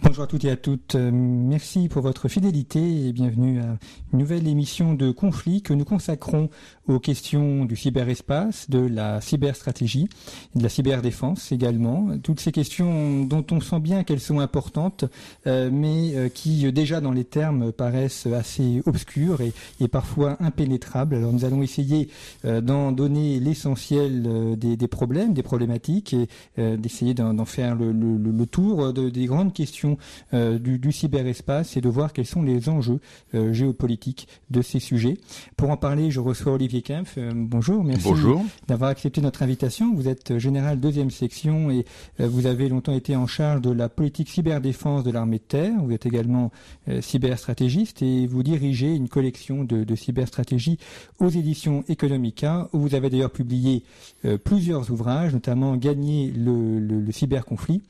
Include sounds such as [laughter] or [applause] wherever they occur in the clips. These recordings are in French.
Bonjour à toutes et à toutes. Euh, Merci pour votre fidélité et bienvenue à une nouvelle émission de conflit que nous consacrons aux questions du cyberespace, de la cyberstratégie, de la cyberdéfense également. Toutes ces questions dont on sent bien qu'elles sont importantes, euh, mais euh, qui déjà dans les termes paraissent assez obscures et, parfois impénétrables. Alors nous allons essayer d'en donner l'essentiel des, problèmes, des problématiques et d'essayer d'en faire le, tour de- des grandes questions euh, du, du cyberespace et de voir quels sont les enjeux euh, géopolitiques de ces sujets. Pour en parler, je reçois Olivier Kempf. Euh, bonjour, merci Bonjour. d'avoir accepté notre invitation. Vous êtes général deuxième section et euh, vous avez longtemps été en charge de la politique cyberdéfense de l'armée de terre. Vous êtes également euh, cyberstratégiste et vous dirigez une collection de, de cyberstratégie aux éditions Economica où vous avez d'ailleurs publié euh, plusieurs ouvrages, notamment Gagner le, le, le cyberconflit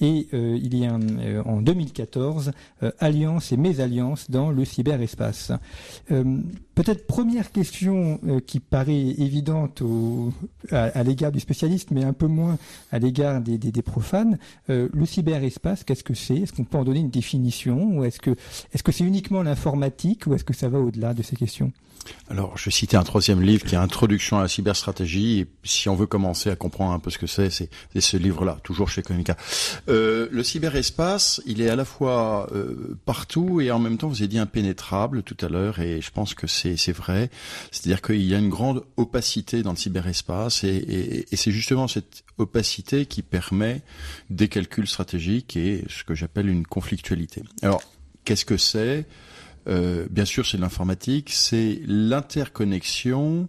et euh, il y a un, euh, en 2014 euh, Alliance et mésalliance dans le cyberespace. Peut-être première question euh, qui paraît évidente à, l'égard du spécialiste, mais un peu moins à l'égard des, profanes. Euh, le cyberespace, qu'est-ce que c'est? Est-ce qu'on peut en donner une définition? Ou est-ce que est-ce que c'est uniquement l'informatique? Ou est-ce que ça va au-delà de ces questions? Alors, je citais un troisième livre qui est Introduction à la cyberstratégie. Et si on veut commencer à comprendre un peu ce que c'est, c'est ce livre-là, toujours chez Konica. Euh, le cyberespace, il est à la fois euh, partout et en même temps, vous avez dit impénétrable tout à l'heure, et je pense que c'est c'est vrai. C'est-à-dire qu'il y a une grande opacité dans le cyberespace, et, c'est justement cette opacité qui permet des calculs stratégiques et ce que j'appelle une conflictualité. Alors, qu'est-ce que c'est? Euh, bien sûr, c'est l'informatique, c'est l'interconnexion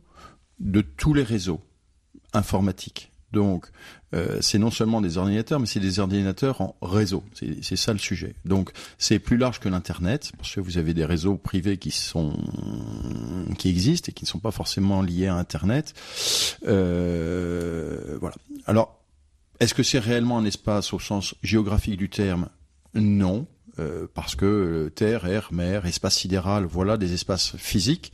de tous les réseaux informatiques. Donc, euh, c'est non seulement des ordinateurs, mais c'est des ordinateurs en réseau. C'est ça le sujet. Donc, c'est plus large que l'Internet, parce que vous avez des réseaux privés qui sont qui existent et qui ne sont pas forcément liés à Internet. Euh, voilà. Alors, est-ce que c'est réellement un espace au sens géographique du terme? Non. Euh, parce que euh, terre, air, mer, espace sidéral, voilà des espaces physiques,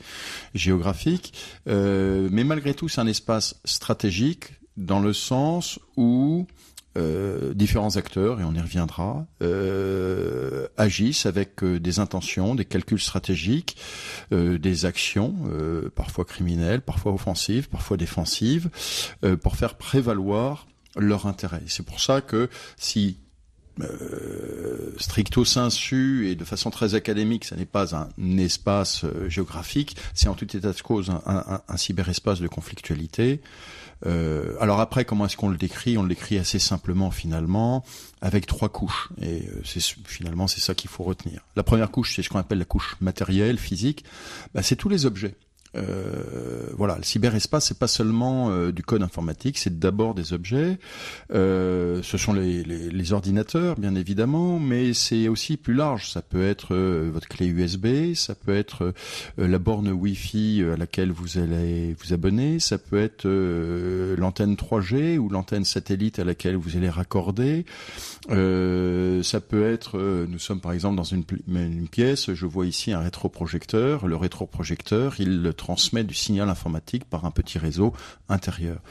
géographiques, mais malgré tout c'est un espace stratégique dans le sens où euh, différents acteurs, et on y reviendra, euh, agissent avec euh, des intentions, des calculs stratégiques, euh, des actions, euh, parfois criminelles, parfois offensives, parfois défensives, pour faire prévaloir leur intérêt. C'est pour ça que si euh, stricto sensu et de façon très académique, ça n'est pas un espace géographique, c'est en tout état de cause un, un- un cyberespace de conflictualité. Euh, alors après, comment est-ce qu'on le décrit? On le décrit assez simplement finalement, avec trois couches. Et euh, c'est finalement c'est ça qu'il faut retenir. La première couche, c'est ce qu'on appelle la couche matérielle, physique. Bah, c'est tous les objets. Euh, voilà, le cyberespace, c'est pas seulement euh, du code informatique, c'est d'abord des objets. Euh, ce sont les, les, les ordinateurs, bien évidemment, mais c'est aussi plus large. Ça peut être votre clé USB, ça peut être la borne Wi-Fi à laquelle vous allez vous abonner, ça peut être l'antenne 3G ou l'antenne satellite à laquelle vous allez raccorder. Euh, ça peut être, nous sommes par exemple dans une pièce, je vois ici un rétroprojecteur. Le rétroprojecteur, il transmet du signal informatique par un petit réseau intérieur.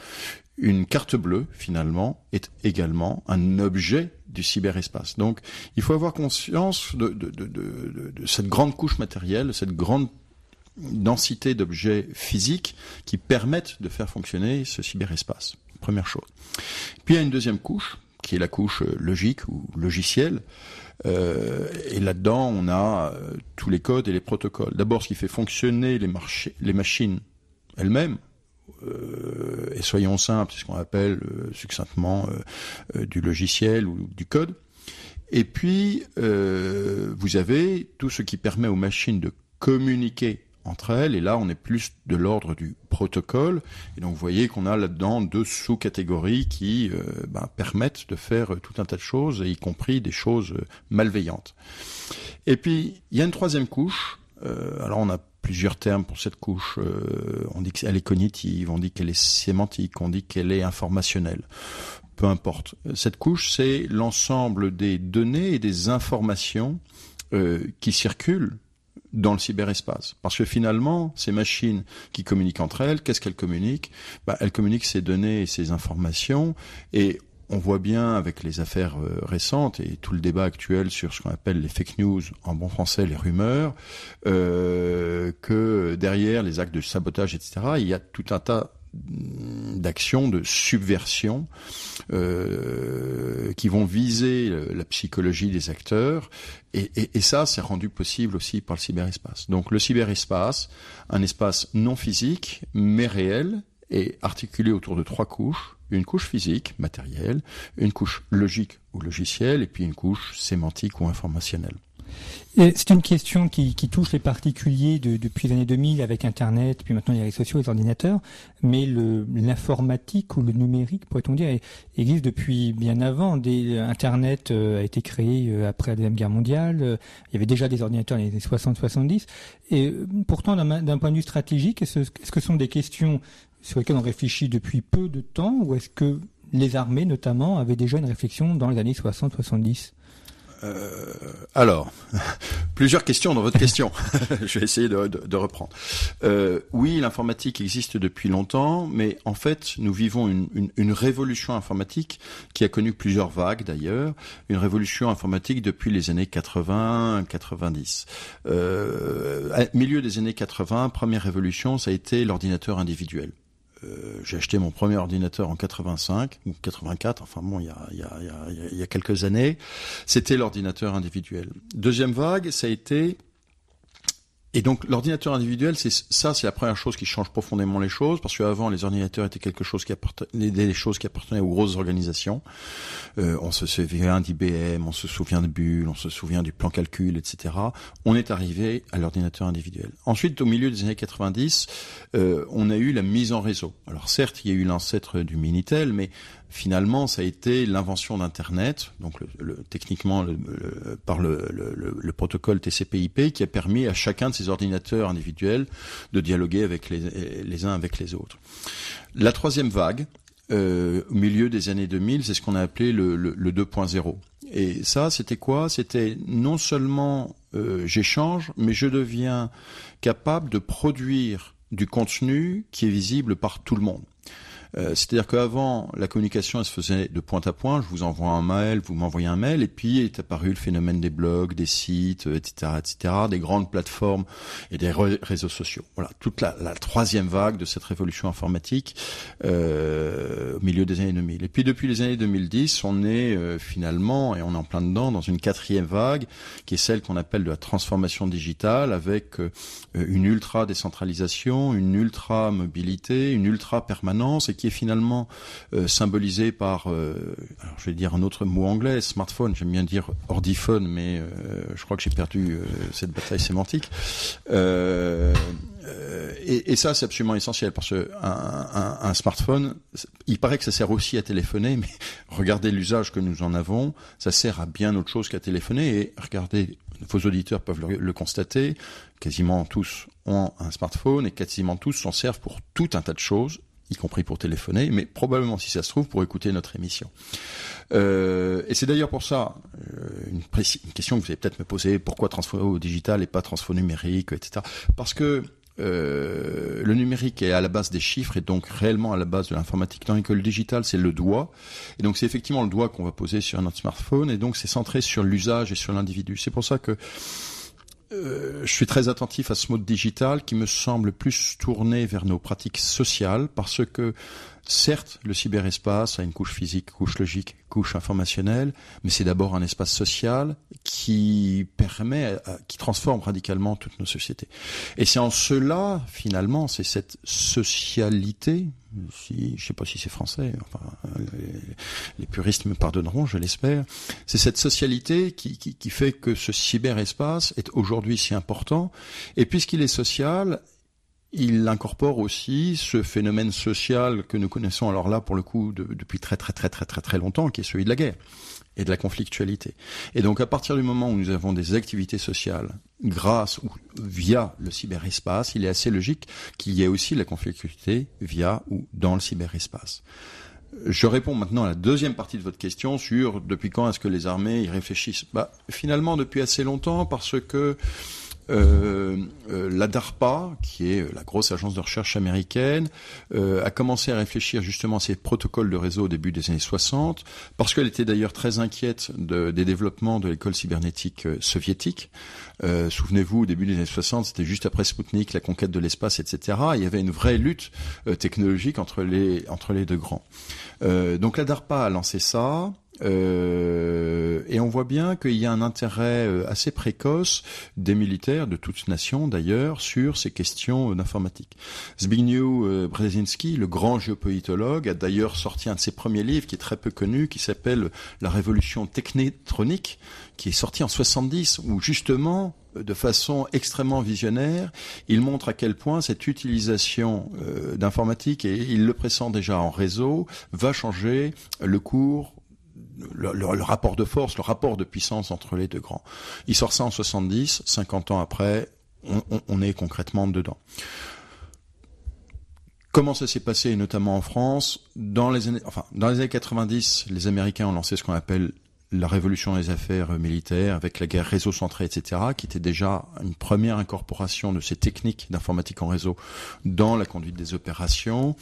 Une carte bleue, finalement, est également un objet du cyberespace. Donc, il faut avoir conscience de, cette grande couche matérielle, cette grande densité d'objets physiques qui permettent de faire fonctionner ce cyberespace. Première chose. Puis il y a une deuxième couche, qui est la couche euh, logique ou logicielle. Euh, et là-dedans, on a euh, tous les codes et les protocoles. D'abord, ce qui fait fonctionner les, machines elles-mêmes. Euh, et soyons simples, c'est ce qu'on appelle succinctement du logiciel ou du code. Et puis, vous avez tout ce qui permet aux machines de communiquer entre elles, et là on est plus de l'ordre du protocole, et donc vous voyez qu'on a là-dedans deux sous-catégories qui euh, ben, permettent de faire tout un tas de choses, y compris des choses malveillantes. Et puis il y a une troisième couche, alors on a plusieurs termes pour cette couche. on dit qu'elle est cognitive, on dit qu'elle est sémantique, on dit qu'elle est informationnelle peu importe. Cette couche, c'est l'ensemble des données et des informations euh, qui circulent dans le cyberespace. Parce que finalement, ces machines qui communiquent entre elles, qu'est-ce qu'elles communiquent? Bah, Elles communiquent ces données et ces informations et on voit bien avec les affaires euh, récentes et tout le débat actuel sur ce qu'on appelle les fake news, en bon français les rumeurs, euh, que derrière les actes de sabotage, etc., il y a tout un tas d'actions de subversion euh, qui vont viser la psychologie des acteurs et, et, et ça c'est rendu possible aussi par le cyberespace. Donc le cyberespace, un espace non physique mais réel et articulé autour de trois couches une couche physique, matérielle, une couche logique ou logicielle, et puis une couche sémantique ou informationnelle. C'est une question qui, touche les particuliers depuis les années 2000 avec Internet, puis maintenant les réseaux sociaux, les ordinateurs, mais l'informatique ou le numérique, pourrait-on dire, existe depuis bien avant. Internet euh, a été créé euh, après la Deuxième Guerre mondiale, euh, il y avait déjà des ordinateurs dans les années 60-70, et pourtant d'un point de vue stratégique, est-ce que ce sont des questions sur lesquelles on réfléchit depuis peu de temps, ou est-ce que les armées notamment avaient déjà une réflexion dans les années 60-70 euh, alors, [laughs] plusieurs questions dans votre question. [laughs] Je vais essayer de, de, reprendre. Euh, oui, l'informatique existe depuis longtemps, mais en fait, nous vivons une, une, une, révolution informatique qui a connu plusieurs vagues d'ailleurs. Une révolution informatique depuis les années 80-90. Euh, milieu des années 80, première révolution, ça a été l'ordinateur individuel. Euh, j'ai acheté mon premier ordinateur en 85 ou 84, enfin bon, il y a, il y a, il y a, il y a quelques années. C'était l'ordinateur individuel. Deuxième vague, ça a été et donc l'ordinateur individuel, c'est ça, c'est la première chose qui change profondément les choses, parce qu'avant les ordinateurs étaient quelque chose qui appartenait, des choses qui appartenaient aux grosses organisations. Euh, on se souvient d'IBM, on se souvient de Bull, on se souvient du plan calcul, etc. On est arrivé à l'ordinateur individuel. Ensuite, au milieu des années 90, euh, on a eu la mise en réseau. Alors certes, il y a eu l'ancêtre du Minitel, mais finalement, ça a été l'invention d'Internet, donc le, techniquement par le, le, protocole TCP/IP, qui a permis à chacun de ces ordinateurs individuels de dialoguer avec les, les uns avec les autres. La troisième vague, euh, au milieu des années 2000, c'est ce qu'on a appelé le, 2.0. Et ça, c'était quoi? C'était non seulement euh, j'échange, mais je deviens capable de produire du contenu qui est visible par tout le monde. Euh, c'est-à-dire qu'avant, la communication, elle se faisait de point à point. Je vous envoie un mail, vous m'envoyez un mail, et puis est apparu le phénomène des blogs, des sites, etc., euh, etc., des grandes plateformes et des réseaux sociaux. Voilà, toute la, troisième vague de cette révolution informatique euh, au milieu des années 2000. Et puis depuis les années 2010, on est finalement, et on est en plein dedans, dans une quatrième vague, qui est celle qu'on appelle de la transformation digitale, avec une ultra décentralisation, une ultra mobilité, une ultra permanence, et qui est finalement euh, symbolisé par, euh, je vais dire un autre mot anglais, smartphone, j'aime bien dire ordiphone, mais euh, je crois que j'ai perdu cette bataille sémantique. Et, ça, c'est absolument essentiel parce que un, smartphone, il paraît que ça sert aussi à téléphoner, mais [laughs] regardez l'usage que nous en avons, ça sert à bien autre chose qu'à téléphoner. Et regardez, vos auditeurs peuvent le, constater, quasiment tous ont un smartphone et quasiment tous s'en servent pour tout un tas de choses y compris pour téléphoner, mais probablement, si ça se trouve, pour écouter notre émission. Euh, et c'est d'ailleurs pour ça, euh, une, question que vous allez peut-être me poser, pourquoi transfo au digital et pas transfo numérique, etc. Parce que euh, le numérique est à la base des chiffres et donc réellement à la base de l'informatique, tandis que le digital c'est le doigt. Et donc c'est effectivement le doigt qu'on va poser sur notre smartphone et donc c'est centré sur l'usage et sur l'individu. C'est pour ça que euh, je suis très attentif à ce mode digital qui me semble plus tourné vers nos pratiques sociales parce que Certes, le cyberespace a une couche physique, couche logique, couche informationnelle, mais c'est d'abord un espace social qui permet, qui transforme radicalement toutes nos sociétés. Et c'est en cela, finalement, c'est cette socialité, si, je sais pas si c'est français, enfin, les, puristes me pardonneront, je l'espère, c'est cette socialité qui, qui, qui fait que ce cyberespace est aujourd'hui si important, et puisqu'il est social, il incorpore aussi ce phénomène social que nous connaissons alors là pour le coup depuis très très très très très très longtemps, qui est celui de la guerre et de la conflictualité. Et donc à partir du moment où nous avons des activités sociales grâce ou via le cyberespace, il est assez logique qu'il y ait aussi la conflictualité via ou dans le cyberespace. Je réponds maintenant à la deuxième partie de votre question sur depuis quand est-ce que les armées y réfléchissent. Bah, finalement depuis assez longtemps parce que euh, euh, la DARPA, qui est la grosse agence de recherche américaine, euh, a commencé à réfléchir justement à ces protocoles de réseau au début des années 60, parce qu'elle était d'ailleurs très inquiète des développements de l'école cybernétique soviétique. Souvenez-vous, au début des années 60, c'était juste après Sputnik, la conquête de l'espace, etc. Il y avait une vraie lutte technologique entre les entre les deux grands. donc la DARPA a lancé ça. Euh, et on voit bien qu'il y a un intérêt euh, assez précoce des militaires, de toute nation d'ailleurs, sur ces questions d'informatique. Zbigniew euh, Brzezinski, le grand géopolitologue, a d'ailleurs sorti un de ses premiers livres qui est très peu connu, qui s'appelle La révolution technétronique, qui est sorti en 70, où justement, de façon extrêmement visionnaire, il montre à quel point cette utilisation d'informatique, et il le pressent déjà en réseau, va changer le cours le, rapport de force, le rapport de puissance entre les deux grands. Il sort ça en 70, 50 ans après, on, est concrètement dedans. Comment ça s'est passé, notamment en France? Dans les années, enfin, dans les années 90, les Américains ont lancé ce qu'on appelle la révolution des affaires militaires avec la guerre réseau centré, etc., qui était déjà une première incorporation de ces techniques d'informatique en réseau dans la conduite des opérations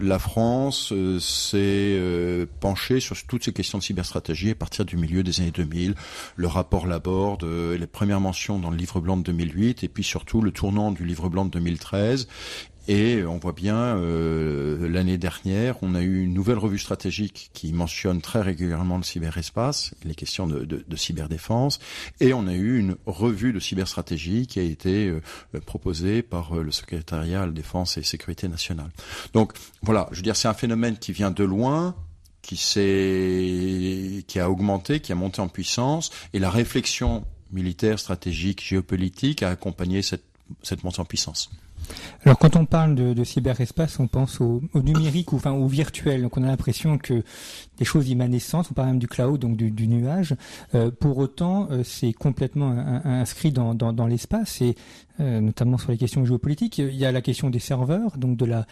la France euh, s'est euh, penchée sur toutes ces questions de cyberstratégie à partir du milieu des années 2000. Le rapport l'aborde, euh, les premières mentions dans le livre blanc de 2008, et puis surtout le tournant du livre blanc de 2013. Et on voit bien, euh, l'année dernière, on a eu une nouvelle revue stratégique qui mentionne très régulièrement le cyberespace, les questions de, cyberdéfense, et on a eu une revue de cyberstratégie qui a été euh, proposée par euh, le secrétariat à la défense et sécurité nationale. Donc voilà, je veux dire, c'est un phénomène qui vient de loin, qui qui a augmenté, qui a monté en puissance, et la réflexion militaire, stratégique, géopolitique a accompagné cette montée en puissance. Alors quand on parle de, cyberespace, on pense au, numérique ou enfin au virtuel. Donc on a l'impression que des choses immanescentes, on parle même du cloud, donc du, nuage. Euh, pour autant, euh, c'est complètement inscrit dans, l'espace et euh, notamment sur les questions géopolitiques. Il y a la question des serveurs, donc de la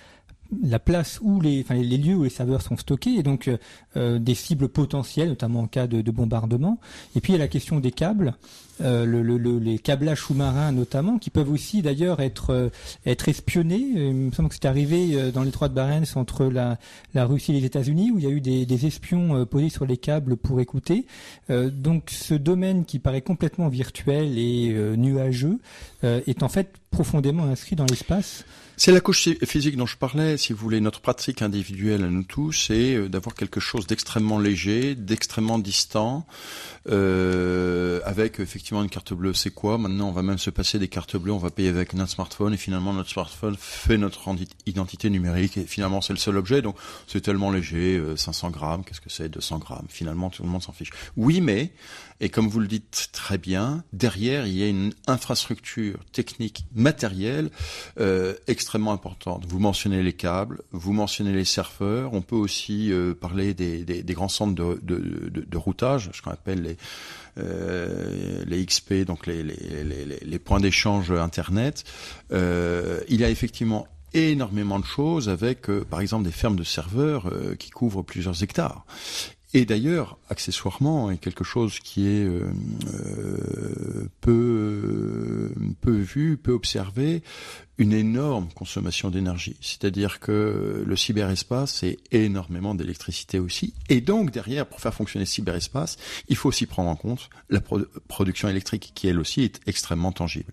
la place où les, enfin, les lieux où les serveurs sont stockés et donc euh, euh, des cibles potentielles, notamment en cas de, de, bombardement. Et puis il y a la question des câbles, euh, le, le, les câblages sous-marins notamment, qui peuvent aussi d'ailleurs être euh, être espionnés. Il me semble que c'est arrivé dans l'étroit de Barents entre la, la Russie et les États-Unis, où il y a eu des, des espions posés sur les câbles pour écouter. donc ce domaine qui paraît complètement virtuel et nuageux est en fait profondément inscrit dans l'espace. C'est la couche physique dont je parlais, si vous voulez, notre pratique individuelle à nous tous, c'est euh, d'avoir quelque chose d'extrêmement léger, d'extrêmement distant, euh, avec effectivement une carte bleue. C'est quoi? Maintenant, on va même se passer des cartes bleues, on va payer avec notre smartphone, et finalement, notre smartphone fait notre identité numérique, et finalement, c'est le seul objet, donc c'est tellement léger, 500 euh, grammes, qu'est-ce que c'est? 200 grammes. Finalement, tout le monde s'en fiche. Oui, mais et comme vous le dites très bien, derrière, il y a une infrastructure technique matérielle euh, importante. Vous mentionnez les câbles, vous mentionnez les serveurs. On peut aussi euh, parler des, grands centres de, routage, ce qu'on appelle les, euh, les XP, donc les, points d'échange Internet. Euh, il y a effectivement énormément de choses avec, par exemple, des fermes de serveurs qui couvrent plusieurs hectares. Et d'ailleurs, accessoirement, est quelque chose qui est euh, euh, peu, peu vu, peu observé, une énorme consommation d'énergie. C'est-à-dire que le cyberespace, c'est énormément d'électricité aussi. Et donc, derrière, pour faire fonctionner le cyberespace, il faut aussi prendre en compte la production électrique qui, elle aussi, est extrêmement tangible.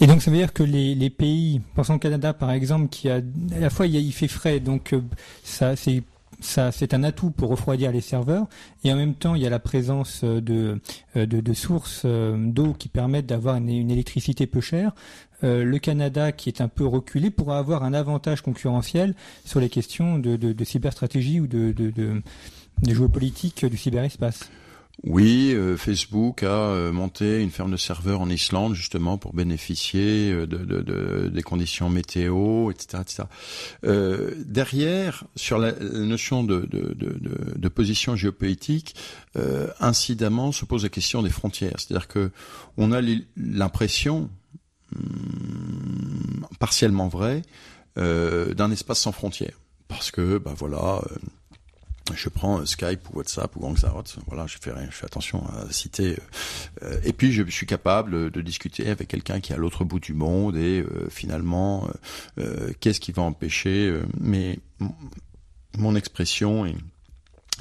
Et donc ça veut dire que les, pays, pensons au Canada par exemple, qui a à la fois il, il fait frais, donc ça c'est ça, c'est un atout pour refroidir les serveurs. Et en même temps, il y a la présence de, de, de sources d'eau qui permettent d'avoir une, électricité peu chère. Euh, le Canada, qui est un peu reculé, pourra avoir un avantage concurrentiel sur les questions de, de, de cyberstratégie ou de, de, de, de géopolitique du cyberespace. Oui, euh, Facebook a euh, monté une ferme de serveurs en Islande justement pour bénéficier euh, de, de, de, des conditions météo, etc. etc. Euh, derrière, sur la, la notion de, de, position géopolitique, incidemment se pose la question des frontières. C'est-à-dire que on a l'impression, hum, partiellement vrai, d'un espace sans frontières. Parce que, ben voilà je prends Skype ou WhatsApp ou Hangout, voilà, je fais je fais attention à citer. Euh, et puis je suis capable de discuter avec quelqu'un qui est à l'autre bout du monde et euh, finalement, euh, qu'est-ce qui va empêcher mais mon expression et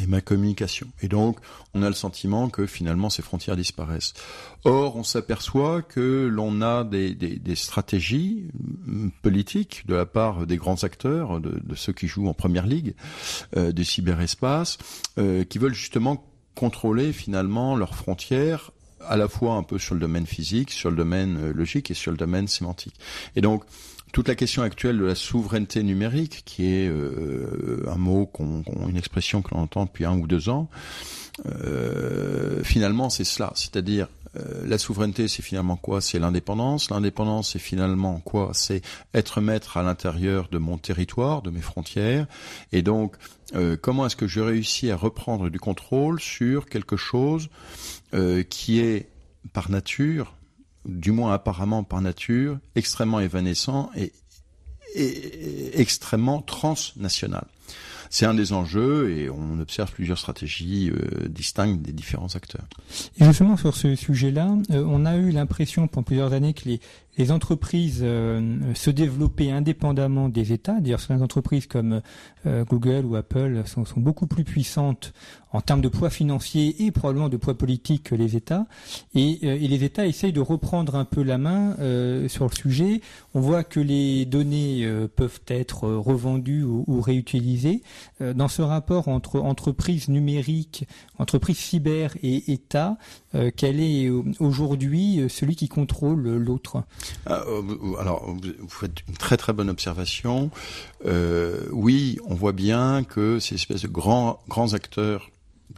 et ma communication. Et donc, on a le sentiment que finalement ces frontières disparaissent. Or, on s'aperçoit que l'on a des, des, des, stratégies mm, politiques de la part des grands acteurs, de, de ceux qui jouent en première ligue euh, du cyberespace, euh, qui veulent justement contrôler finalement leurs frontières à la fois un peu sur le domaine physique, sur le domaine euh, logique et sur le domaine sémantique. Et donc, toute la question actuelle de la souveraineté numérique, qui est euh, un mot, qu'on, une expression que l'on entend depuis un ou deux ans, euh, finalement c'est cela, c'est-à-dire euh, la souveraineté, c'est finalement quoi? C'est l'indépendance. L'indépendance, c'est finalement quoi? C'est être maître à l'intérieur de mon territoire, de mes frontières. Et donc, euh, comment est-ce que je réussis à reprendre du contrôle sur quelque chose euh, qui est par nature du moins apparemment par nature, extrêmement évanescent et, extrêmement transnational. C'est un des enjeux et on observe plusieurs stratégies euh, distinctes des différents acteurs. Et justement sur ce sujet-là, euh, on a eu l'impression pendant plusieurs années que les, les entreprises euh, se développaient indépendamment des États. D'ailleurs, certaines entreprises comme euh, Google ou Apple sont, sont, beaucoup plus puissantes en termes de poids financier et probablement de poids politique que les États. Et, euh, et les États essayent de reprendre un peu la main sur le sujet. On voit que les données peuvent être revendues ou, ou réutilisées. dans ce rapport entre entreprises numériques, entreprises cyber et États, quel est aujourd'hui celui qui contrôle l'autre? euh, alors, vous faites une très très bonne observation. Euh, oui, on voit bien que ces espèces de grands grands acteurs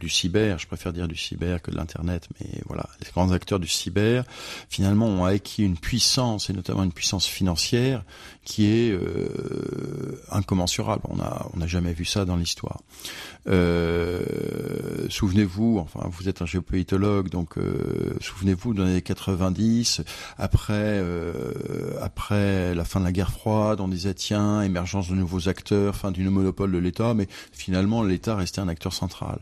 du cyber, je préfère dire du cyber que de l'internet, mais voilà, les grands acteurs du cyber, finalement, ont acquis une puissance et notamment une puissance financière qui est euh, incommensurable. On a on n'a jamais vu ça dans l'histoire. Euh, souvenez-vous, enfin, vous êtes un géopolitologue, donc euh, souvenez-vous dans les années 90, après après la fin de la guerre froide, on disait tiens, émergence de nouveaux acteurs, fin du monopole de l'État, mais finalement l'État restait un acteur central.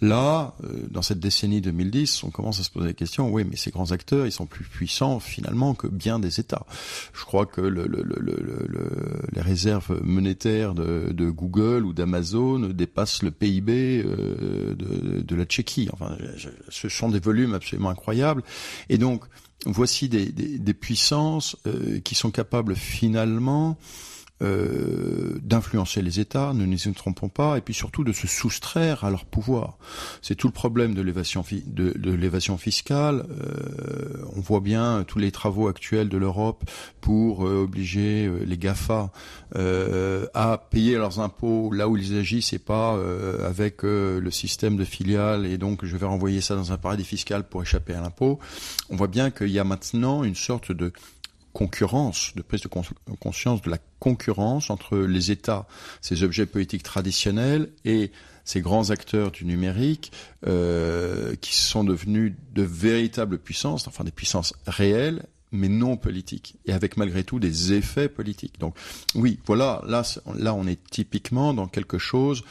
Là, euh, dans cette décennie 2010, on commence à se poser la question, oui, mais ces grands acteurs, ils sont plus puissants finalement que bien des États. Je crois que le, le, le, les réserves monétaires de, de Google ou d'Amazon dépassent le PIB euh, de, de, la Tchéquie. Enfin, ce sont des volumes absolument incroyables. Et donc, voici des, des, des puissances euh, qui sont capables finalement euh, d'influencer les États, ne nous trompons pas, et puis surtout de se soustraire à leur pouvoir. C'est tout le problème de l'évasion de, fiscale. Euh, on voit bien tous les travaux actuels de l'Europe pour euh, obliger euh, les Gafa euh, à payer leurs impôts là où ils agissent et pas avec le système de filiales. Et donc je vais renvoyer ça dans un paradis fiscal pour échapper à l'impôt. On voit bien qu'il y a maintenant une sorte de concurrence, de prise de conscience de la concurrence entre les États, ces objets politiques traditionnels, et ces grands acteurs du numérique euh, qui sont devenus de véritables puissances, enfin des puissances réelles, mais non politiques, et avec malgré tout des effets politiques. Donc oui, voilà, là, là on est typiquement dans quelque chose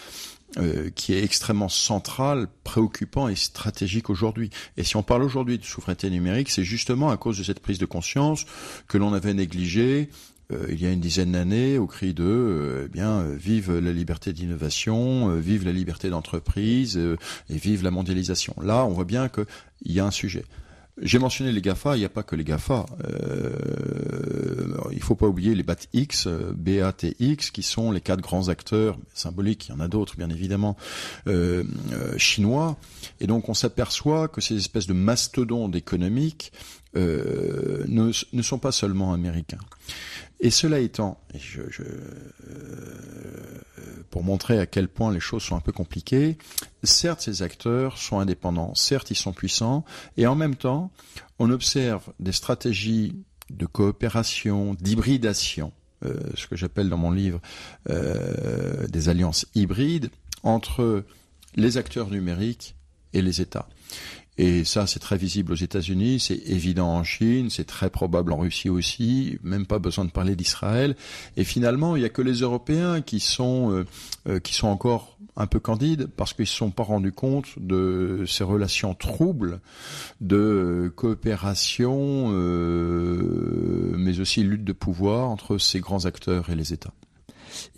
euh, qui est extrêmement central, préoccupant et stratégique aujourd'hui. Et si on parle aujourd'hui de souveraineté numérique, c'est justement à cause de cette prise de conscience que l'on avait négligée euh, il y a une dizaine d'années au cri de euh, eh bien vive la liberté d'innovation, vive la liberté d'entreprise et vive la mondialisation. Là, on voit bien qu'il y a un sujet. J'ai mentionné les GAFA, il n'y a pas que les GAFA. Euh, il faut pas oublier les BATX, BATX, qui sont les quatre grands acteurs symboliques, il y en a d'autres bien évidemment, euh, euh, chinois. Et donc on s'aperçoit que ces espèces de mastodontes économiques euh, ne, sont pas seulement américains. Et cela étant, euh, pour montrer à quel point les choses sont un peu compliquées, certes ces acteurs sont indépendants, certes ils sont puissants, et en même temps on observe des stratégies de coopération, d'hybridation, euh, ce que j'appelle dans mon livre des alliances hybrides entre les acteurs numériques et les États. Et ça, c'est très visible aux États-Unis, c'est évident en Chine, c'est très probable en Russie aussi, même pas besoin de parler d'Israël. Et finalement, il n'y a que les Européens qui sont, euh, euh, qui sont encore un peu candides parce qu'ils ne se sont pas rendus compte de ces relations troubles de coopération, euh, mais aussi lutte de pouvoir entre ces grands acteurs et les États.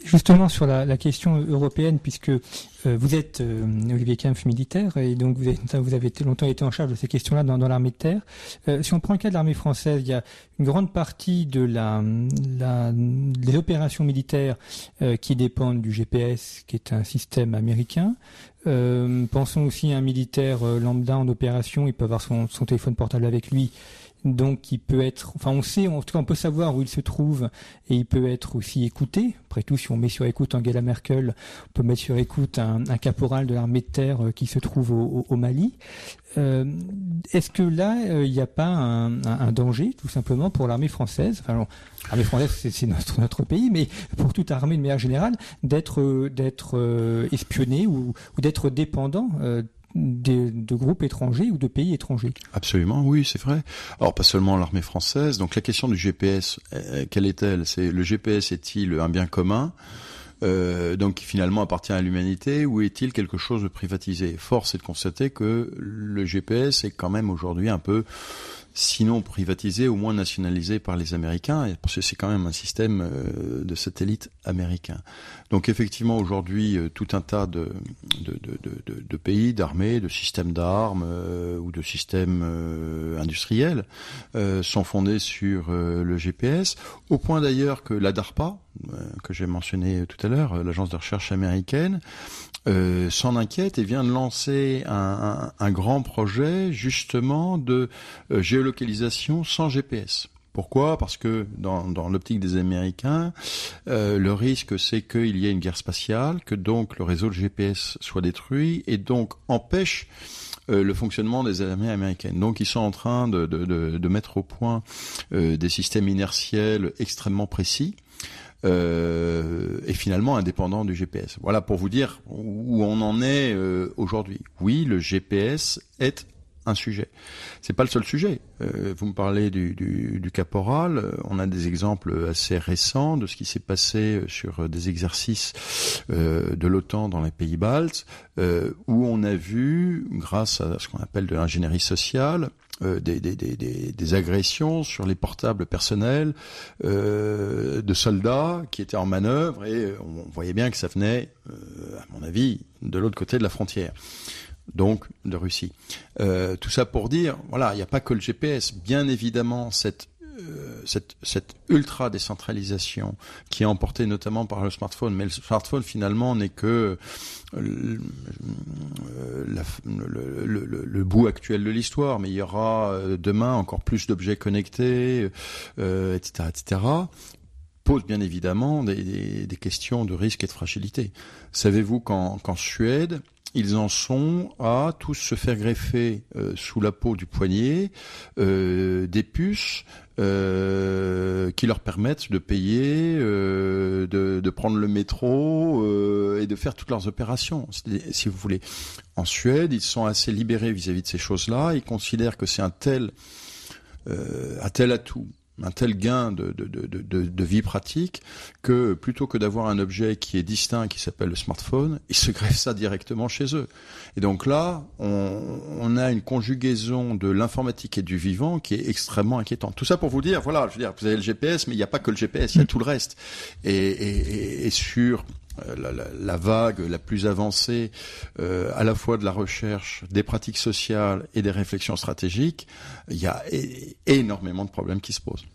Justement sur la, la, question européenne, puisque euh, vous êtes euh, Olivier Kempf militaire et donc vous avez, vous avez longtemps été en charge de ces questions-là dans, dans l'armée de terre. Euh, si on prend le cas de l'armée française, il y a une grande partie de la, la des opérations militaires euh, qui dépendent du GPS, qui est un système américain. pensons aussi à un militaire lambda en opération, il peut avoir son, son téléphone portable avec lui donc il peut être, enfin on sait, en tout cas on peut savoir où il se trouve et il peut être aussi écouté. Après tout, si on met sur écoute Angela Merkel, on peut mettre sur écoute un, caporal de l'armée de terre euh, qui se trouve au, Mali. Euh, Est-ce que là, euh, il n'y a pas un, danger, tout simplement, pour l'armée française? Enfin, l'armée française, c'est notre, pays, mais pour toute armée de manière générale, d'être d'être espionné ou, ou d'être dépendant de, de, groupes étrangers ou de pays étrangers. Absolument, oui, c'est vrai. Alors pas seulement l'armée française. Donc la question du GPS, euh, quelle est-elle? C'est le GPS est-il un bien commun? Euh, donc qui finalement appartient à l'humanité, ou est-il quelque chose de privatisé? Force est de constater que le GPS est quand même aujourd'hui un peu sinon privatisé, au moins nationalisé par les Américains, parce que c'est quand même un système euh, de satellite américain. Donc effectivement, aujourd'hui, euh, tout un tas de, de, de, de pays, d'armées, de systèmes d'armes euh, ou de systèmes industriels sont fondés sur le GPS, au point d'ailleurs que la DARPA, que j'ai mentionné tout à l'heure, l'agence de recherche américaine, euh, s'en inquiète et vient de lancer un, grand projet justement de euh, géolocalisation sans GPS. Pourquoi? Parce que dans, l'optique des Américains, euh, le risque c'est qu'il y ait une guerre spatiale, que donc le réseau de GPS soit détruit et donc empêche le fonctionnement des armées américaines. Donc ils sont en train de, mettre au point des systèmes inertiels extrêmement précis euh, est finalement indépendant du GPS. Voilà pour vous dire où on en est euh, aujourd'hui. Oui, le GPS est un sujet. C'est pas le seul sujet. Euh, vous me parlez du, du, du, caporal. On a des exemples assez récents de ce qui s'est passé sur des exercices euh, de l'OTAN dans les pays baltes, euh, où on a vu, grâce à ce qu'on appelle de l'ingénierie sociale, euh, des, des, des, des, agressions sur les portables personnels euh, de soldats qui étaient en manœuvre et on voyait bien que ça venait, euh, à mon avis, de l'autre côté de la frontière donc de Russie. Euh, tout ça pour dire, voilà, il n'y a pas que le GPS. Bien évidemment, cette euh, cette, cette, ultra décentralisation qui est emportée notamment par le smartphone, mais le smartphone finalement n'est que le, la, le, bout actuel de l'histoire, mais il y aura euh, demain encore plus d'objets connectés, euh, etc., etc pose bien évidemment des, des, questions de risque et de fragilité. Savez-vous qu'en Suède, ils en sont à tous se faire greffer euh, sous la peau du poignet euh, des puces euh, qui leur permettent de payer, euh, de, de, prendre le métro euh, et de faire toutes leurs opérations, si vous voulez. En Suède, ils sont assez libérés vis-à-vis -vis de ces choses-là. Ils considèrent que c'est un tel, un tel atout un tel gain de, de, de, de, vie pratique que plutôt que d'avoir un objet qui est distinct, qui s'appelle le smartphone, ils se greffent ça directement chez eux. Et donc là, on, a une conjugaison de l'informatique et du vivant qui est extrêmement inquiétante. Tout ça pour vous dire, voilà, je veux dire, vous avez le GPS, mais il n'y a pas que le GPS, il y a tout le reste. Et, et, et sur la, vague la plus avancée, à la fois de la recherche, des pratiques sociales et des réflexions stratégiques, il y a énormément de problèmes qui se posent.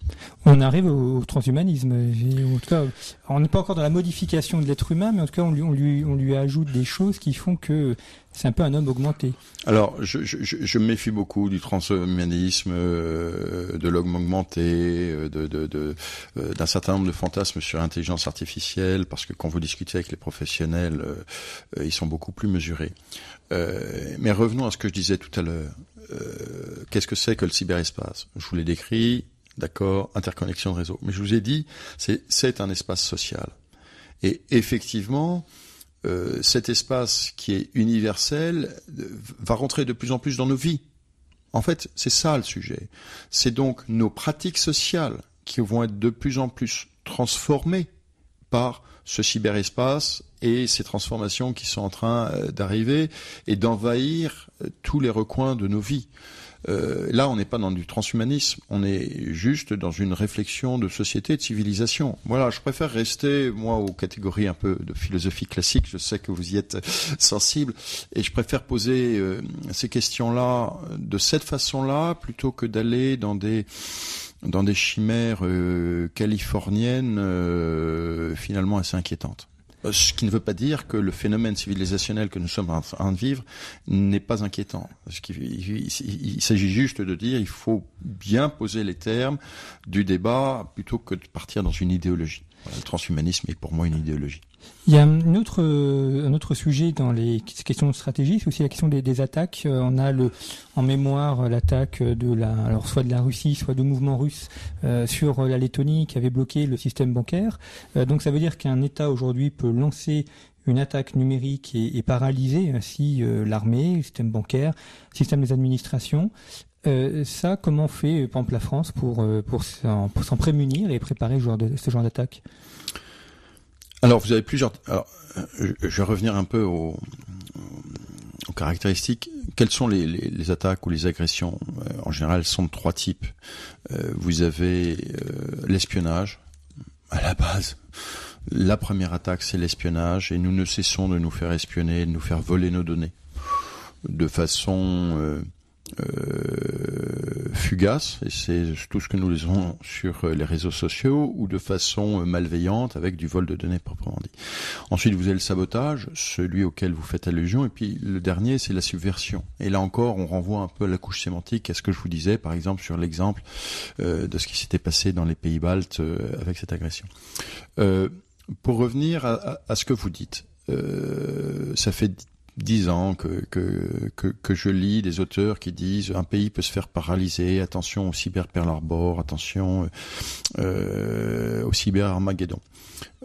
On arrive au, transhumanisme. En tout cas, on n'est pas encore dans la modification de l'être humain, mais en tout cas, on lui, on lui, on lui ajoute des choses qui font que c'est un peu un homme augmenté. Alors, je, je, je me méfie beaucoup du transhumanisme, euh, de l'homme augmenté, euh, de, de, de, euh, d'un certain nombre de fantasmes sur l'intelligence artificielle, parce que quand vous discutez avec les professionnels, ils sont beaucoup plus mesurés. mais revenons à ce que je disais tout à l'heure. Qu'est-ce que c'est que le cyberespace? Je vous l'ai décrit, d'accord, interconnexion de réseau. Mais je vous ai dit, c'est, un espace social. Et effectivement, euh, cet espace qui est universel euh, va rentrer de plus en plus dans nos vies. En fait, c'est ça le sujet. C'est donc nos pratiques sociales qui vont être de plus en plus transformées par ce cyberespace et ces transformations qui sont en train euh, d'arriver et d'envahir tous les recoins de nos vies. Euh, là, on n'est pas dans du transhumanisme, on est juste dans une réflexion de société, de civilisation. Voilà, je préfère rester, moi, aux catégories un peu de philosophie classique, je sais que vous y êtes sensible, et je préfère poser euh, ces questions-là de cette façon-là, plutôt que d'aller dans des dans des chimères euh, californiennes finalement assez inquiétantes. Euh, ce qui ne veut pas dire que le phénomène civilisationnel que nous sommes en train de vivre n'est pas inquiétant. Il, s'agit juste de dire il faut bien poser les termes du débat plutôt que de partir dans une idéologie. Le transhumanisme est pour moi une idéologie. Il y a un autre, un autre sujet dans les questions de stratégie, c'est aussi la question des, attaques. Euh, on a le, en mémoire l'attaque de la, alors soit de la Russie, soit de mouvements russes euh, sur la Lettonie qui avait bloqué le système bancaire. Euh, donc ça veut dire qu'un État aujourd'hui peut lancer une attaque numérique et, paralyser ainsi l'armée, le système bancaire, le système des administrations. Ça, comment fait, par exemple, la France pour, pour s'en prémunir et préparer ce genre d'attaque? Alors, vous avez plusieurs. Alors, euh, je vais revenir un peu aux, caractéristiques. Quelles sont les, attaques ou les agressions? Euh, En général, elles sont de trois types. Euh, vous avez l'espionnage à la base. La première attaque, c'est l'espionnage, et nous ne cessons de nous faire espionner, de nous faire voler nos données de façon euh, fugace, et c'est tout ce que nous lisons sur euh, les réseaux sociaux, ou de façon euh, malveillante avec du vol de données proprement dit. Ensuite, vous avez le sabotage, celui auquel vous faites allusion, et puis le dernier, c'est la subversion. Et là encore, on renvoie un peu à la couche sémantique, à ce que je vous disais, par exemple, sur l'exemple de ce qui s'était passé dans les pays baltes avec cette agression. pour revenir à, ce que vous dites, ça fait dix ans que, que, que, je lis des auteurs qui disent un pays peut se faire paralyser, attention au cyber attention euh, au cyber Armageddon.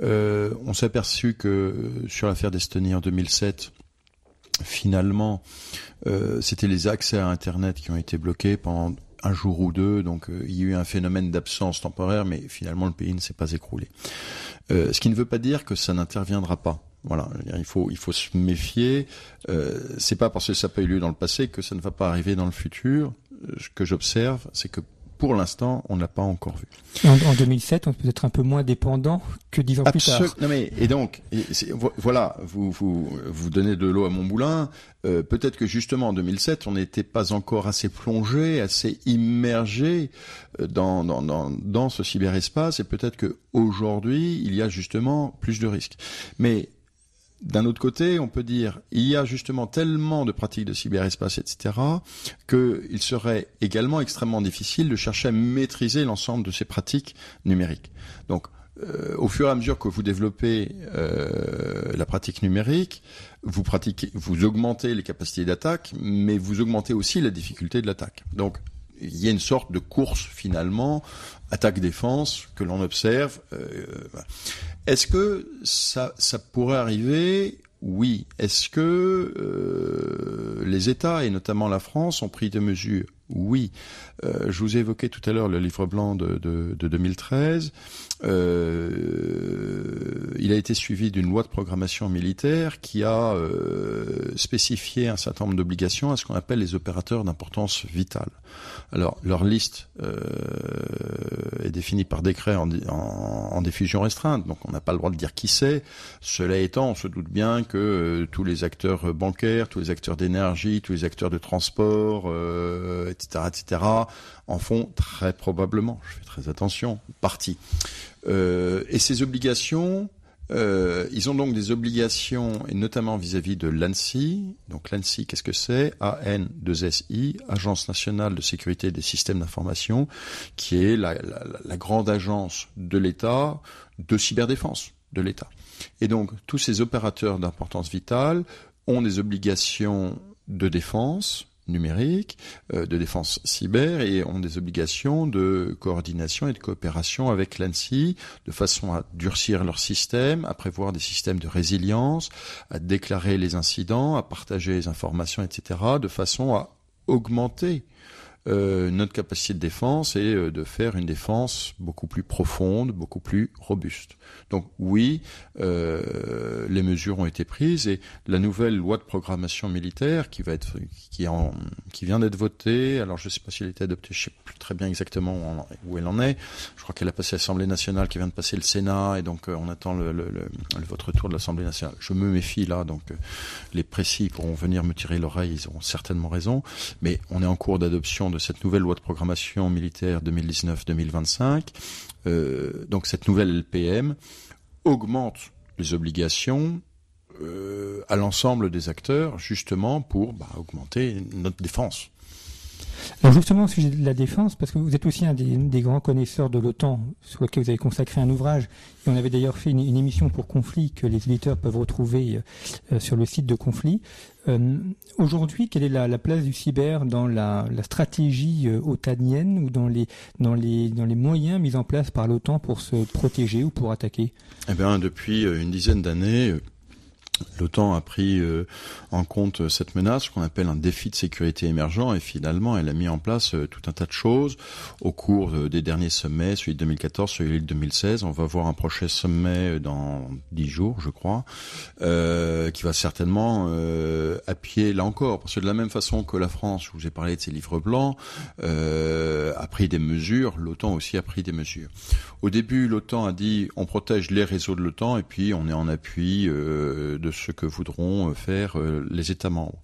Euh, on s'est aperçu que sur l'affaire d'Estonie en 2007, finalement, euh, c'était les accès à Internet qui ont été bloqués pendant un jour ou deux, donc euh, il y a eu un phénomène d'absence temporaire, mais finalement le pays ne s'est pas écroulé. Euh, ce qui ne veut pas dire que ça n'interviendra pas. Voilà, il faut il faut se méfier. Euh, c'est pas parce que ça n'a pas eu lieu dans le passé que ça ne va pas arriver dans le futur. Euh, ce que j'observe, c'est que pour l'instant, on n'a pas encore vu. En, 2007, on peut être un peu moins dépendant que dix ans plus tard. Non mais et donc voilà, vous vous vous donnez de l'eau à mon moulin. Euh, peut-être que justement en 2007, on n'était pas encore assez plongé, assez immergé euh, dans dans dans, dans ce cyberespace, et peut-être que aujourd'hui, il y a justement plus de risques. Mais d'un autre côté, on peut dire il y a justement tellement de pratiques de cyberespace, etc., qu'il serait également extrêmement difficile de chercher à maîtriser l'ensemble de ces pratiques numériques. Donc, euh, au fur et à mesure que vous développez euh, la pratique numérique, vous pratiquez, vous augmentez les capacités d'attaque, mais vous augmentez aussi la difficulté de l'attaque. Il y a une sorte de course finalement, attaque-défense que l'on observe. Euh, est-ce que ça, pourrait arriver? Oui. Est-ce que euh, les États, et notamment la France, ont pris des mesures? Oui. Euh, je vous ai évoqué tout à l'heure le livre blanc de 2013. Euh, il a été suivi d'une loi de programmation militaire qui a euh, spécifié un certain nombre d'obligations à ce qu'on appelle les opérateurs d'importance vitale. Alors, leur liste euh, est définie par décret en, en, en diffusion restreinte, donc on n'a pas le droit de dire qui c'est. Cela étant, on se doute bien que euh, tous les acteurs bancaires, tous les acteurs d'énergie, tous les acteurs de transport, euh, etc., etc., en font très probablement, je fais très attention, partie. Euh, et ces obligations, euh, ils ont donc des obligations, et notamment vis-à-vis de l'ANSI. Donc l'ANSI, qu'est-ce que c'est? AN2SI, Agence nationale de sécurité des systèmes d'information, qui est la, la, la grande agence de l'État de cyberdéfense de l'État. Et donc tous ces opérateurs d'importance vitale ont des obligations de défense, numérique, euh, de défense cyber et ont des obligations de coordination et de coopération avec l'ANSI de façon à durcir leur système, à prévoir des systèmes de résilience, à déclarer les incidents, à partager les informations, etc., de façon à augmenter euh, notre capacité de défense et euh, de faire une défense beaucoup plus profonde, beaucoup plus robuste. Donc oui, euh, les mesures ont été prises et la nouvelle loi de programmation militaire qui va être qui, en, qui vient d'être votée. Alors je ne sais pas si elle a été adoptée, je ne sais plus très bien exactement où elle en est. Je crois qu'elle a passé l'Assemblée nationale, qui vient de passer le Sénat et donc on attend le, votre retour de l'Assemblée nationale. Je me méfie là, donc les précis pourront venir me tirer l'oreille, ils auront certainement raison. Mais on est en cours d'adoption de cette nouvelle loi de programmation militaire 2019-2025. Euh, donc cette nouvelle LPM augmente les obligations euh, à l'ensemble des acteurs, justement pour bah, augmenter notre défense. Alors justement, au sujet de la défense, parce que vous êtes aussi un des, grands connaisseurs de l'OTAN, sur lequel vous avez consacré un ouvrage, et on avait d'ailleurs fait une, émission pour Conflit que les éditeurs peuvent retrouver euh, sur le site de Conflit. Euh, Aujourd'hui, quelle est la, la, place du cyber dans la, stratégie euh, otanienne ou dans les, dans, les, dans les moyens mis en place par l'OTAN pour se protéger ou pour attaquer? Eh bien, depuis une dizaine d'années, L'OTAN a pris euh, en compte cette menace, qu'on appelle un défi de sécurité émergent, et finalement, elle a mis en place euh, tout un tas de choses au cours euh, des derniers sommets, celui de 2014, celui de 2016. On va voir un prochain sommet dans dix jours, je crois, euh, qui va certainement euh, appuyer là encore, parce que de la même façon que la France, je vous ai parlé de ses livres blancs, a pris des mesures, l'OTAN aussi a pris des mesures. Au début, l'OTAN a dit on protège les réseaux de l'OTAN, et puis on est en appui de ce que voudront faire les États membres.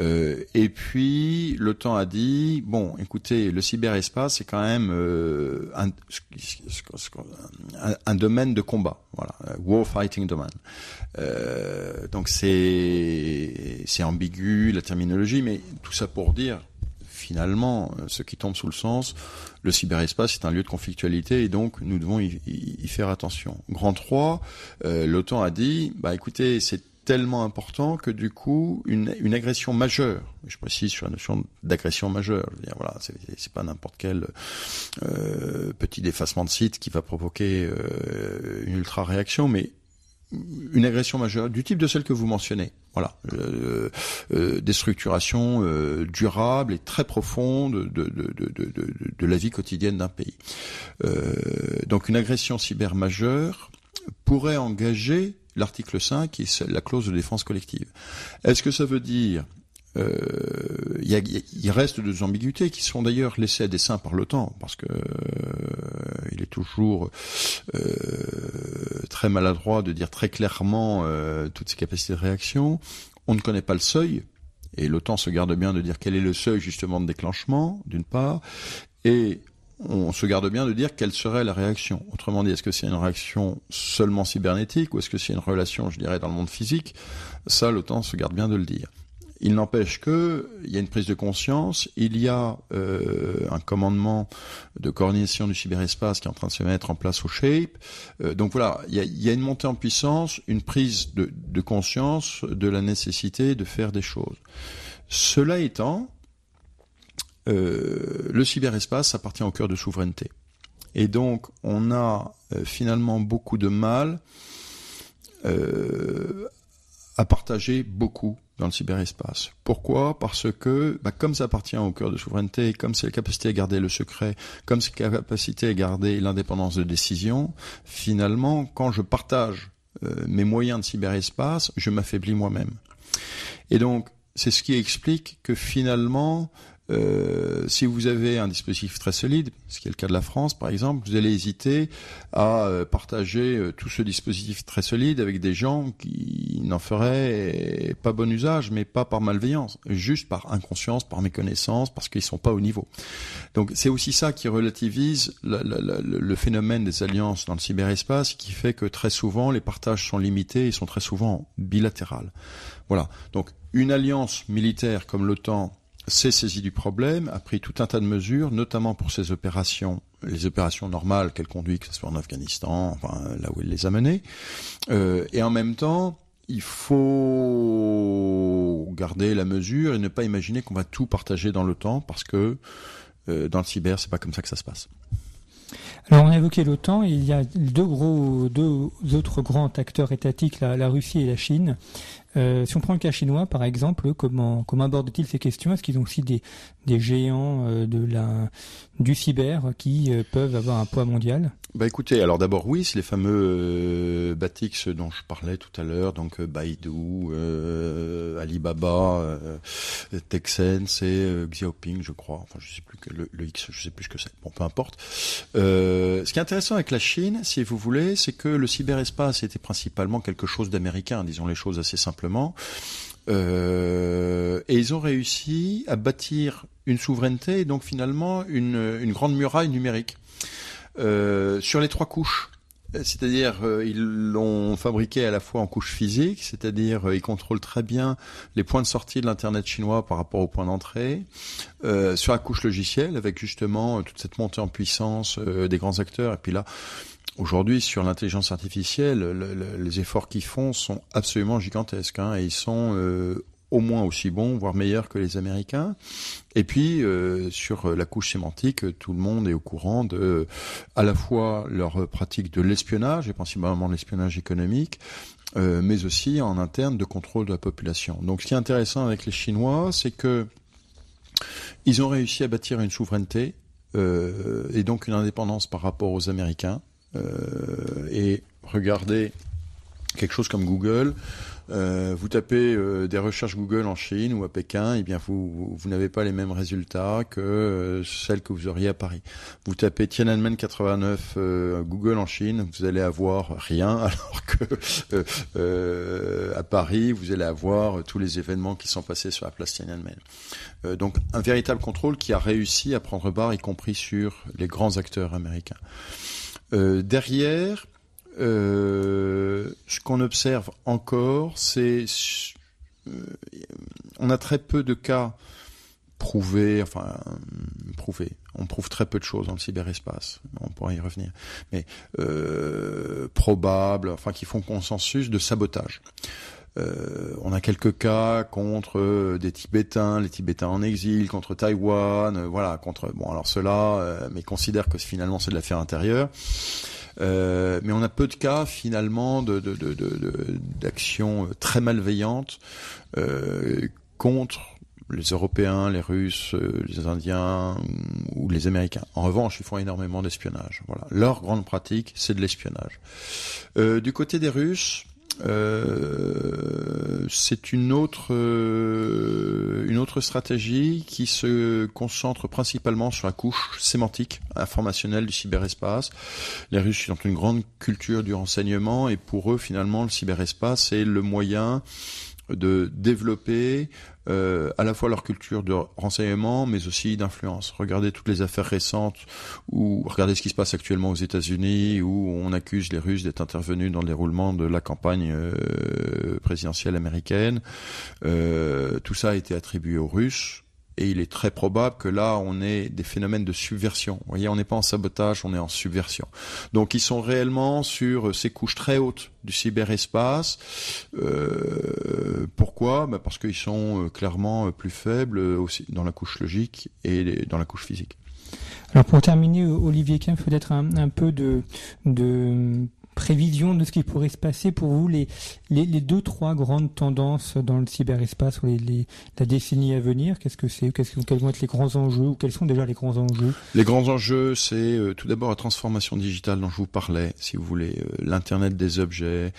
Euh, et puis, l'OTAN a dit, bon, écoutez, le cyberespace, c'est quand même euh, un, domaine de combat, voilà, war fighting domain. Euh, donc c'est ambigu la terminologie, mais tout ça pour dire, finalement, ce qui tombe sous le sens, le cyberespace est un lieu de conflictualité et donc nous devons y, y, faire attention. Grand 3, euh, l'OTAN a dit, bah écoutez, c'est tellement important que du coup, une, une agression majeure, je précise sur la notion d'agression majeure, je veux dire, voilà, c'est pas n'importe quel euh, petit défacement de site qui va provoquer euh, une ultra réaction, mais une agression majeure du type de celle que vous mentionnez. Voilà, euh, euh, des structurations euh, durables et très profondes de, de, de, de la vie quotidienne d'un pays. Euh, donc une agression cyber majeure pourrait engager l'article 5 qui est la clause de défense collective. Est-ce que ça veut dire il euh, y, reste deux ambiguïtés qui sont d'ailleurs laissées à dessein par l'OTAN parce que euh, il est toujours euh, très maladroit de dire très clairement toutes ses capacités de réaction. On ne connaît pas le seuil et l'OTAN se garde bien de dire quel est le seuil justement de déclenchement d'une part et on se garde bien de dire quelle serait la réaction. Autrement dit, est-ce que c'est une réaction seulement cybernétique ou est-ce que c'est une relation, je dirais, dans le monde physique? Ça, l'OTAN se garde bien de le dire. Il n'empêche que il y a une prise de conscience, il y a euh, un commandement de coordination du cyberespace qui est en train de se mettre en place au Shape. Euh, donc voilà, il y, a, une montée en puissance, une prise de, conscience de la nécessité de faire des choses. Cela étant, euh, le cyberespace appartient au cœur de souveraineté. Et donc, on a finalement beaucoup de mal à partager beaucoup dans le cyberespace. Pourquoi? Parce que, bah, comme ça appartient au cœur de souveraineté, comme c'est la capacité à garder le secret, comme c'est la capacité à garder l'indépendance de décision, finalement, quand je partage euh, mes moyens de cyberespace, je m'affaiblis moi-même. Et donc, c'est ce qui explique que finalement, euh, si vous avez un dispositif très solide, ce qui est le cas de la France par exemple, vous allez hésiter à euh, partager euh, tout ce dispositif très solide avec des gens qui n'en feraient pas bon usage, mais pas par malveillance, juste par inconscience, par méconnaissance, parce qu'ils sont pas au niveau. Donc c'est aussi ça qui relativise le phénomène des alliances dans le cyberespace, qui fait que très souvent les partages sont limités et sont très souvent bilatérales. Voilà. Donc une alliance militaire comme l'OTAN s'est saisi du problème, a pris tout un tas de mesures, notamment pour ses opérations, les opérations normales qu'elle conduit, que ce soit en Afghanistan, là où elle les a menées, euh, et en même temps, il faut garder la mesure et ne pas imaginer qu'on va tout partager dans le temps, parce que euh, dans le cyber, c'est pas comme ça que ça se passe. Alors on a évoqué l'OTAN, il y a deux gros, deux autres grands acteurs étatiques, la Russie et la Chine. Euh, si on prend le cas chinois, par exemple, comment, abordent-ils ces questions? Est-ce qu'ils ont aussi des, géants euh, du cyber qui euh, peuvent avoir un poids mondial? Bah écoutez, alors d'abord oui, c'est les fameux Batix dont je parlais tout à l'heure, donc Baidu, Alibaba, Tencent et Xiaoping, je crois. Enfin, je sais plus que le, le, X, je sais plus ce que c'est. Bon, peu importe. ce qui est intéressant avec la Chine, si vous voulez, c'est que le cyberespace était principalement quelque chose d'américain, disons les choses assez simplement. Et ils ont réussi à bâtir une souveraineté et donc finalement une, grande muraille numérique. Euh, sur les trois couches. C'est-à-dire, euh, ils l'ont fabriqué à la fois en couche physique, c'est-à-dire euh, ils contrôlent très bien les points de sortie de l'internet chinois par rapport aux points d'entrée. sur la couche logicielle, avec justement toute cette montée en puissance des grands acteurs. Et puis là, aujourd'hui, sur l'intelligence artificielle, les efforts qu'ils font sont absolument gigantesques. Hein, et ils sont au moins aussi bon, voire meilleur que les Américains. Et puis euh, sur la couche sémantique, tout le monde est au courant de à la fois leur pratique de l'espionnage, et principalement l'espionnage économique, euh, mais aussi en interne de contrôle de la population. Donc ce qui est intéressant avec les Chinois, c'est que ils ont réussi à bâtir une souveraineté euh, et donc une indépendance par rapport aux Américains. Et regardez quelque chose comme Google euh, vous tapez euh, des recherches Google en Chine ou à Pékin, et eh bien vous, n'avez pas les mêmes résultats que euh, celles que vous auriez à Paris. Vous tapez Tiananmen 89 Google en Chine, vous allez avoir rien, [laughs] alors que à Paris, vous allez avoir tous les événements qui sont passés sur la place Tiananmen. donc un véritable contrôle qui a réussi à prendre barre, y compris sur les grands acteurs américains. Derrière, euh, ce qu'on observe encore, c'est euh, on a très peu de cas prouvés, enfin prouvés. On prouve très peu de choses dans le cyberespace. On pourra y revenir, mais euh, probables, enfin qui font consensus de sabotage. Euh, on a quelques cas contre des Tibétains, les Tibétains en exil, contre Taïwan, voilà, contre bon alors cela, mais considèrent que finalement c'est de l'affaire intérieure. Euh, mais on a peu de cas finalement d'actions très malveillantes euh, contre les Européens, les Russes, euh, les Indiens ou les Américains. En revanche, ils font énormément d'espionnage. Voilà, leur grande pratique, c'est de l'espionnage. Euh, du côté des Russes, euh, c'est une autre euh, une autre stratégie qui se concentre principalement sur la couche sémantique informationnelle du cyberespace. Les Russes ont une grande culture du renseignement et pour eux finalement le cyberespace est le moyen de développer euh, à la fois leur culture de renseignement, mais aussi d'influence. Regardez toutes les affaires récentes, ou regardez ce qui se passe actuellement aux États-Unis, où on accuse les Russes d'être intervenus dans le déroulement de la campagne euh, présidentielle américaine. Euh, tout ça a été attribué aux Russes et il est très probable que là, on ait des phénomènes de subversion. Vous voyez, on n'est pas en sabotage, on est en subversion. Donc, ils sont réellement sur ces couches très hautes du cyberespace. Euh, pourquoi? Ben Parce qu'ils sont euh, clairement euh, plus faibles aussi dans la couche logique et dans la couche physique. Alors pour terminer, Olivier Kempf, peut-être un, un peu de, de prévision de ce qui pourrait se passer pour vous, les, deux, trois grandes tendances dans le cyberespace, les, la décennie à venir Qu'est-ce que c'est Quels vont être les grands enjeux ou quels sont déjà les grands enjeux? Les grands enjeux, c'est euh, tout d'abord la transformation digitale dont je vous parlais, si vous voulez, euh, l'Internet des objets,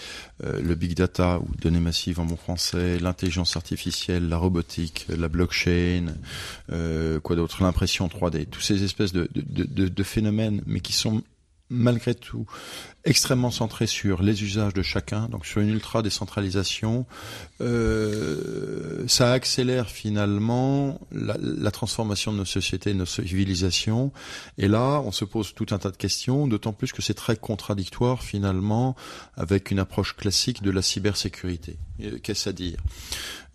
euh, le big data ou données massives en bon français, l'intelligence artificielle, la robotique, la blockchain, quoi d'autre, l'impression 3D, tous ces espèces de phénomènes, mais qui sont malgré tout extrêmement centré sur les usages de chacun, donc sur une ultra décentralisation. Euh, ça accélère finalement la, la, transformation de nos sociétés, de nos civilisations. Et là, on se pose tout un tas de questions, d'autant plus que c'est très contradictoire finalement avec une approche classique de la cybersécurité. Qu'est-ce à dire?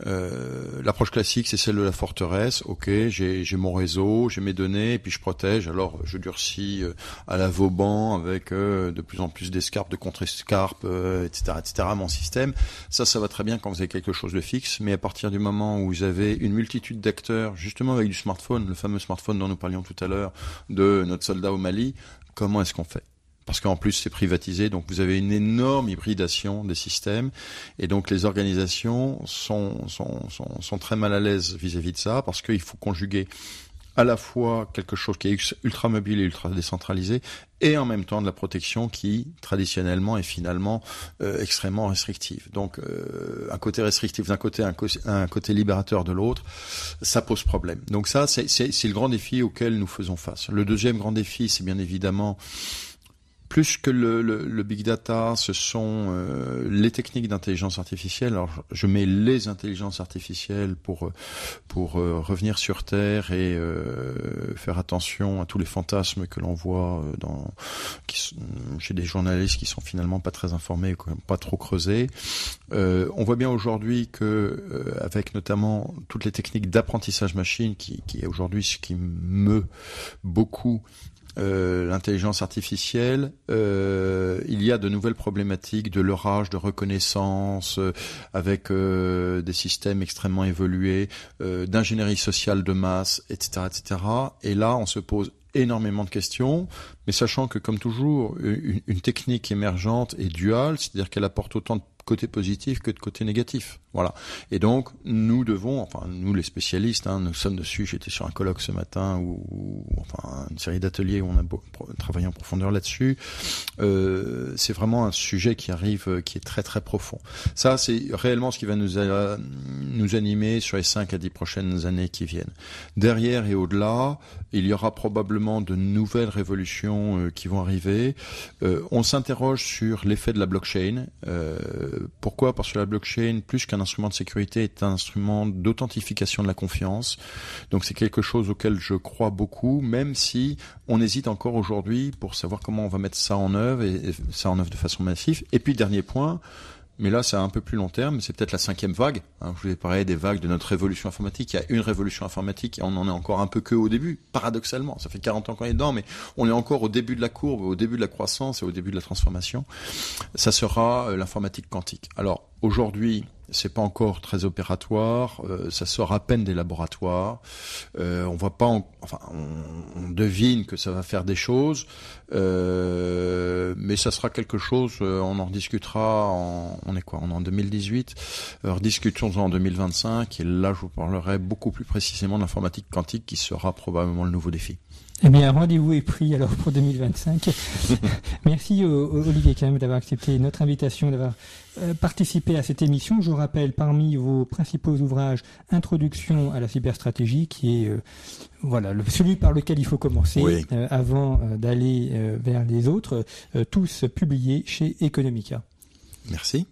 Euh, L'approche classique, c'est celle de la forteresse. Ok, j'ai mon réseau, j'ai mes données, et puis je protège. Alors, je durcis euh, à la Vauban avec euh, de plus en plus d'escarpes, de contre-escarpes, etc., etc. Mon système, ça, ça va très bien quand vous avez quelque chose de fixe. Mais à partir du moment où vous avez une multitude d'acteurs, justement avec du smartphone, le fameux smartphone dont nous parlions tout à l'heure, de notre soldat au Mali, comment est-ce qu'on fait? Parce qu'en plus c'est privatisé, donc vous avez une énorme hybridation des systèmes, et donc les organisations sont, très mal à l'aise vis-à-vis de ça, parce qu'il faut conjuguer à la fois quelque chose qui est ultra mobile et ultra décentralisé, et en même temps de la protection qui traditionnellement est finalement euh, extrêmement restrictive. Donc euh, un côté restrictif d'un côté, un, un, côté libérateur de l'autre, ça pose problème. Donc ça, c'est le grand défi auquel nous faisons face. Le deuxième grand défi, c'est bien évidemment plus que le, le, le, big data, ce sont euh, les techniques d'intelligence artificielle. Alors, je mets les intelligences artificielles pour pour euh, revenir sur Terre et euh, faire attention à tous les fantasmes que l'on voit dans qui, chez des journalistes qui sont finalement pas très informés, pas trop creusés. on voit bien aujourd'hui que avec notamment toutes les techniques d'apprentissage machine, qui, qui est aujourd'hui ce qui meut beaucoup euh, l'intelligence artificielle, euh, il y a de nouvelles problématiques de leurrage, de reconnaissance, euh, avec des systèmes extrêmement évolués, d'ingénierie sociale de masse, etc., etc. Et là, on se pose énormément de questions, mais sachant que, comme toujours, une, une technique émergente est duale, c'est-à-dire qu'elle apporte autant de côté positif que de côté négatif. Voilà. Et donc, nous devons, enfin, nous les spécialistes, hein, nous sommes dessus. J'étais sur un colloque ce matin ou, enfin, une série d'ateliers où on a travaillé en profondeur là-dessus. Euh, c'est vraiment un sujet qui arrive, euh, qui est très très profond. Ça, c'est réellement ce qui va nous, nous animer sur les 5 à 10 prochaines années qui viennent. Derrière et au-delà, il y aura probablement de nouvelles révolutions euh, qui vont arriver. Euh, on s'interroge sur l'effet de la blockchain. Euh, pourquoi? Parce que la blockchain, plus qu'un instrument de sécurité, est un instrument d'authentification de la confiance. Donc c'est quelque chose auquel je crois beaucoup, même si on hésite encore aujourd'hui pour savoir comment on va mettre ça en œuvre et, et ça en œuvre de façon massive. Et puis dernier point, mais là, c'est un peu plus long terme. C'est peut-être la cinquième vague. Hein, je vous ai parlé des vagues de notre révolution informatique. Il y a une révolution informatique et on en est encore un peu que au début, paradoxalement. Ça fait 40 ans qu'on est dedans, mais on est encore au début de la courbe, au début de la croissance et au début de la transformation. Ça sera euh, l'informatique quantique. Alors, aujourd'hui, c'est pas encore très opératoire, euh, ça sort à peine des laboratoires. Euh, on voit pas, enfin, on, devine que ça va faire des choses, euh, mais ça sera quelque chose. Euh, on en discutera. En, on est quoi On est en 2018. Alors discutons en 2025 et là, je vous parlerai beaucoup plus précisément de l'informatique quantique, qui sera probablement le nouveau défi. Eh bien, rendez-vous est pris alors pour 2025. [laughs] Merci Olivier même d'avoir accepté notre invitation, d'avoir euh, participé à cette émission. Je vous rappelle parmi vos principaux ouvrages Introduction à la cyberstratégie, qui est euh, voilà le, celui par lequel il faut commencer euh, avant d'aller vers les autres, tous publiés chez Economica. Merci.